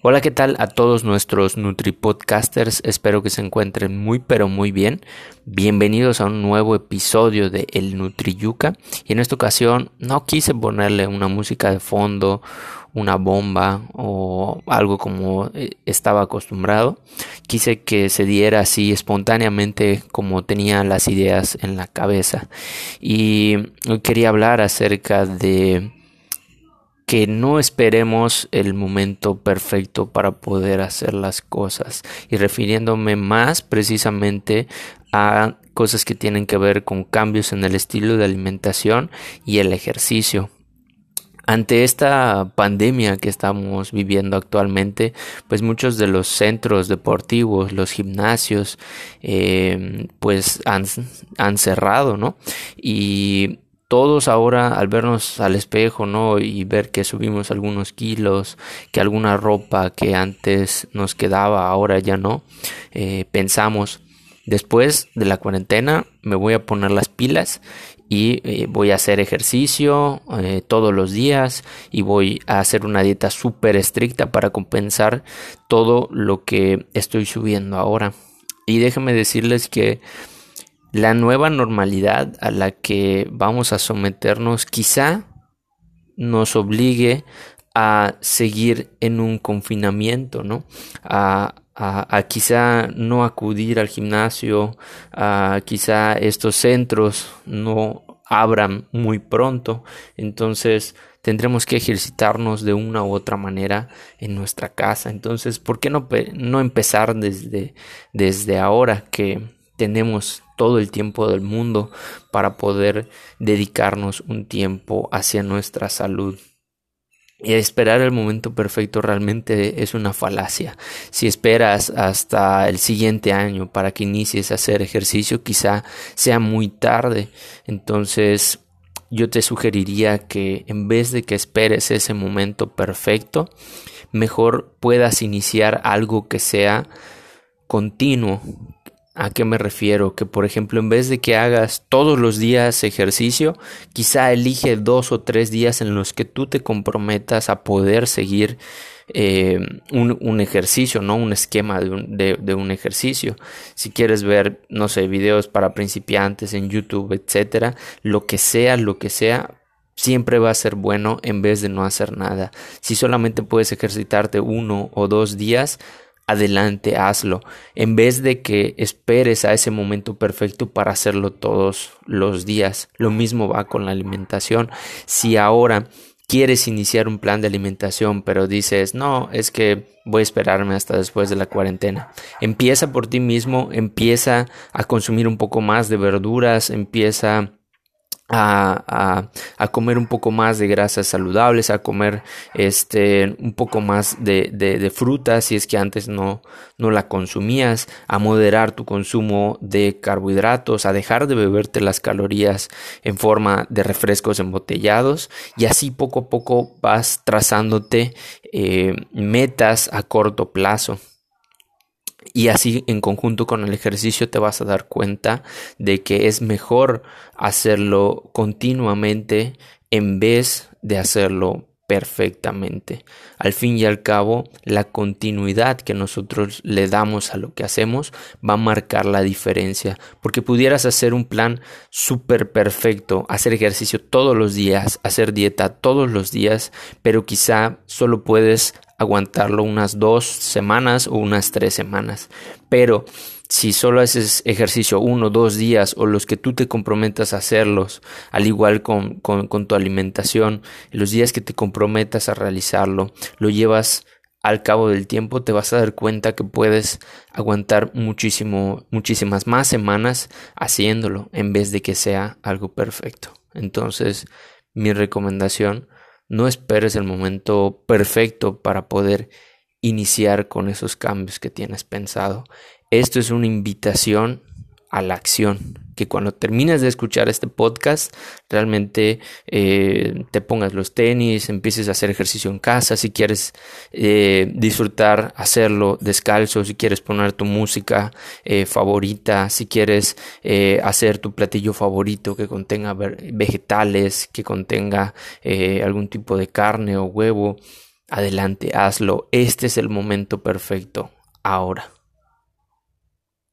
Hola, ¿qué tal a todos nuestros NutriPodcasters? Espero que se encuentren muy pero muy bien. Bienvenidos a un nuevo episodio de El NutriYuca. Y en esta ocasión no quise ponerle una música de fondo, una bomba o algo como eh, estaba acostumbrado. Quise que se diera así espontáneamente como tenía las ideas en la cabeza. Y hoy quería hablar acerca de que no esperemos el momento perfecto para poder hacer las cosas y refiriéndome más precisamente a cosas que tienen que ver con cambios en el estilo de alimentación y el ejercicio. Ante esta pandemia que estamos viviendo actualmente, pues muchos de los centros deportivos, los gimnasios, eh, pues han, han cerrado, ¿no? Y todos ahora al vernos al espejo, ¿no? Y ver que subimos algunos kilos, que alguna ropa que antes nos quedaba, ahora ya no, eh, pensamos, después de la cuarentena me voy a poner las pilas y eh, voy a hacer ejercicio eh, todos los días y voy a hacer una dieta súper estricta para compensar todo lo que estoy subiendo ahora. Y déjenme decirles que la nueva normalidad a la que vamos a someternos quizá nos obligue a seguir en un confinamiento, ¿no? A, quizá no acudir al gimnasio, a quizá estos centros no abran muy pronto, entonces tendremos que ejercitarnos de una u otra manera en nuestra casa. Entonces, ¿por qué no, no empezar desde, desde ahora que tenemos todo el tiempo del mundo para poder dedicarnos un tiempo hacia nuestra salud. Y esperar el momento perfecto realmente es una falacia. Si esperas hasta el siguiente año para que inicies a hacer ejercicio, quizá sea muy tarde. Entonces, yo te sugeriría que en vez de que esperes ese momento perfecto, mejor puedas iniciar algo que sea continuo, ¿A qué me refiero? Que por ejemplo en vez de que hagas todos los días ejercicio, quizá elige dos o tres días en los que tú te comprometas a poder seguir eh, un, ejercicio, no un esquema de un, de un, ejercicio. Si quieres ver, no sé, videos para principiantes en YouTube, etcétera, lo que sea, lo que sea, siempre va a ser bueno en vez de no hacer nada. Si solamente puedes ejercitarte uno o dos días, adelante, hazlo, en vez de que esperes a ese momento perfecto para hacerlo todos los días. Lo mismo va con la alimentación. Si ahora quieres iniciar un plan de alimentación, pero dices, no, es que voy a esperarme hasta después de la cuarentena. Empieza por ti mismo, empieza a consumir un poco más de verduras, empieza a, a, comer un poco más de grasas saludables, a comer este un poco más de, de, frutas si es que antes no, no la consumías, a moderar tu consumo de carbohidratos, a dejar de beberte las calorías en forma de refrescos embotellados y así poco a poco vas trazándote eh, metas a corto plazo. Y así en conjunto con el ejercicio te vas a dar cuenta de que es mejor hacerlo continuamente en vez de hacerlo perfectamente. Al fin y al cabo, la continuidad que nosotros le damos a lo que hacemos va a marcar la diferencia, porque pudieras hacer un plan súper perfecto, hacer ejercicio todos los días, hacer dieta todos los días, pero quizá solo puedes aguantarlo unas dos semanas o unas tres semanas. Pero si solo haces ejercicio uno, dos días o los que tú te comprometas a hacerlos, al igual con, con, tu alimentación, los días que te comprometas a realizarlo, lo llevas al cabo del tiempo te vas a dar cuenta que puedes aguantar muchísimo, muchísimas más semanas haciéndolo en vez de que sea algo perfecto. Entonces, mi recomendación no esperes el momento perfecto para poder iniciar con esos cambios que tienes pensado. Esto es una invitación a la acción. Que cuando termines de escuchar este podcast, realmente eh, te pongas los tenis, empieces a hacer ejercicio en casa, si quieres eh, disfrutar, hacerlo descalzo, si quieres poner tu música eh, favorita, si quieres hacer tu platillo favorito que contenga vegetales, que contenga algún tipo de carne o huevo adelante, hazlo. Este es el momento perfecto. Ahora.